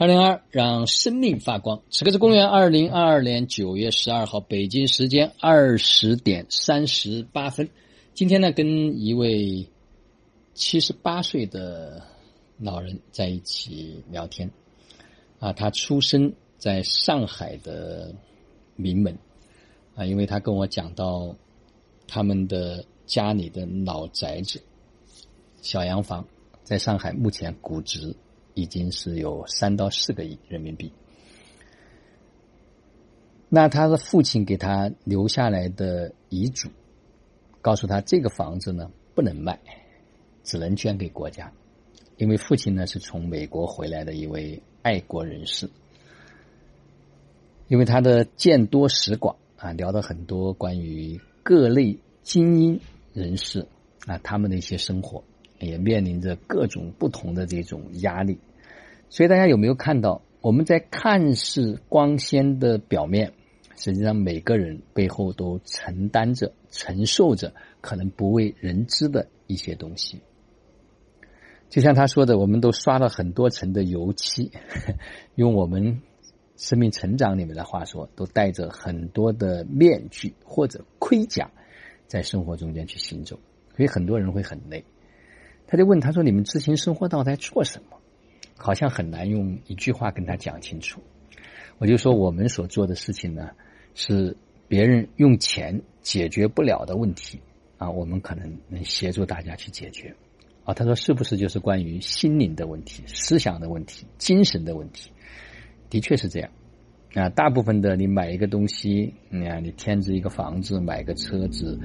二零二让生命发光。此刻是公元二零二二年九月十二号，北京时间二十点三十八分。今天呢，跟一位七十八岁的老人在一起聊天。啊，他出生在上海的名门。啊，因为他跟我讲到他们的家里的老宅子、小洋房，在上海目前估值。已经是有三到四个亿人民币。那他的父亲给他留下来的遗嘱，告诉他这个房子呢不能卖，只能捐给国家，因为父亲呢是从美国回来的一位爱国人士。因为他的见多识广啊，聊了很多关于各类精英人士啊他们的一些生活。也面临着各种不同的这种压力，所以大家有没有看到，我们在看似光鲜的表面，实际上每个人背后都承担着、承受着可能不为人知的一些东西。就像他说的，我们都刷了很多层的油漆，用我们生命成长里面的话说，都戴着很多的面具或者盔甲，在生活中间去行走，所以很多人会很累。他就问他说：“你们知行生活到底在做什么？”好像很难用一句话跟他讲清楚。我就说我们所做的事情呢，是别人用钱解决不了的问题啊，我们可能能协助大家去解决。啊，他说是不是就是关于心灵的问题、思想的问题、精神的问题？的确是这样。啊，大部分的你买一个东西，你看你添置一个房子、买个车子，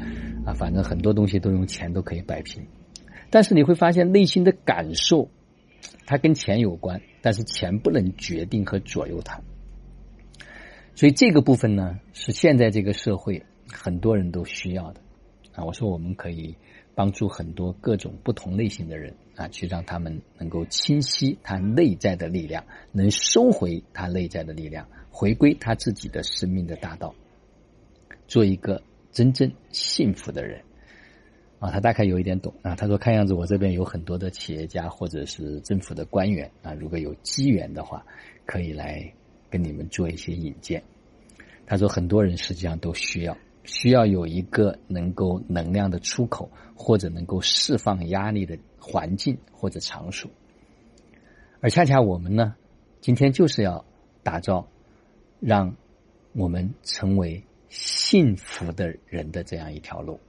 啊，反正很多东西都用钱都可以摆平。但是你会发现，内心的感受，它跟钱有关，但是钱不能决定和左右它。所以这个部分呢，是现在这个社会很多人都需要的啊。我说我们可以帮助很多各种不同类型的人啊，去让他们能够清晰他内在的力量，能收回他内在的力量，回归他自己的生命的大道，做一个真正幸福的人。啊，他大概有一点懂啊。他说：“看样子我这边有很多的企业家或者是政府的官员啊，如果有机缘的话，可以来跟你们做一些引荐。”他说：“很多人实际上都需要，需要有一个能够能量的出口，或者能够释放压力的环境或者场所。而恰恰我们呢，今天就是要打造，让我们成为幸福的人的这样一条路。”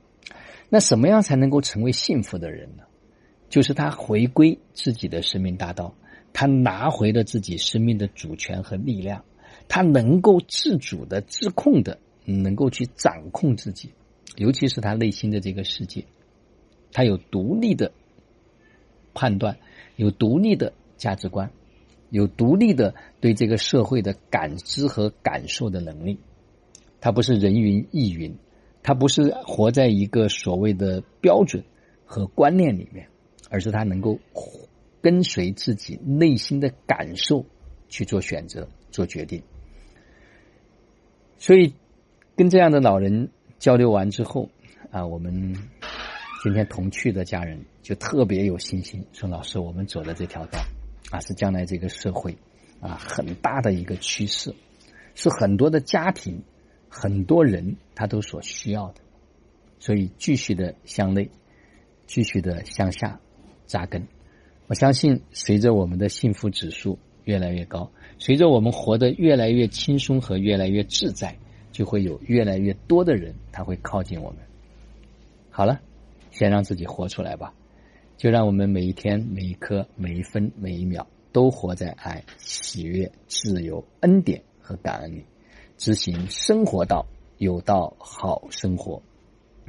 那什么样才能够成为幸福的人呢？就是他回归自己的生命大道，他拿回了自己生命的主权和力量，他能够自主的、自控的，能够去掌控自己，尤其是他内心的这个世界，他有独立的判断，有独立的价值观，有独立的对这个社会的感知和感受的能力，他不是人云亦云。他不是活在一个所谓的标准和观念里面，而是他能够跟随自己内心的感受去做选择、做决定。所以，跟这样的老人交流完之后，啊，我们今天同去的家人就特别有信心，说：“老师，我们走的这条道啊，是将来这个社会啊很大的一个趋势，是很多的家庭。”很多人他都所需要的，所以继续的向内，继续的向下扎根。我相信，随着我们的幸福指数越来越高，随着我们活得越来越轻松和越来越自在，就会有越来越多的人他会靠近我们。好了，先让自己活出来吧，就让我们每一天、每一刻、每一分、每一秒都活在爱、喜悦、自由、恩典和感恩里。执行生活道，有道好生活，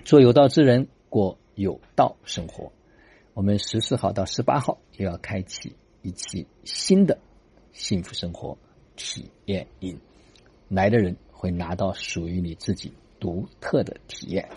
做有道之人，过有道生活。我们十四号到十八号又要开启一期新的幸福生活体验营，来的人会拿到属于你自己独特的体验。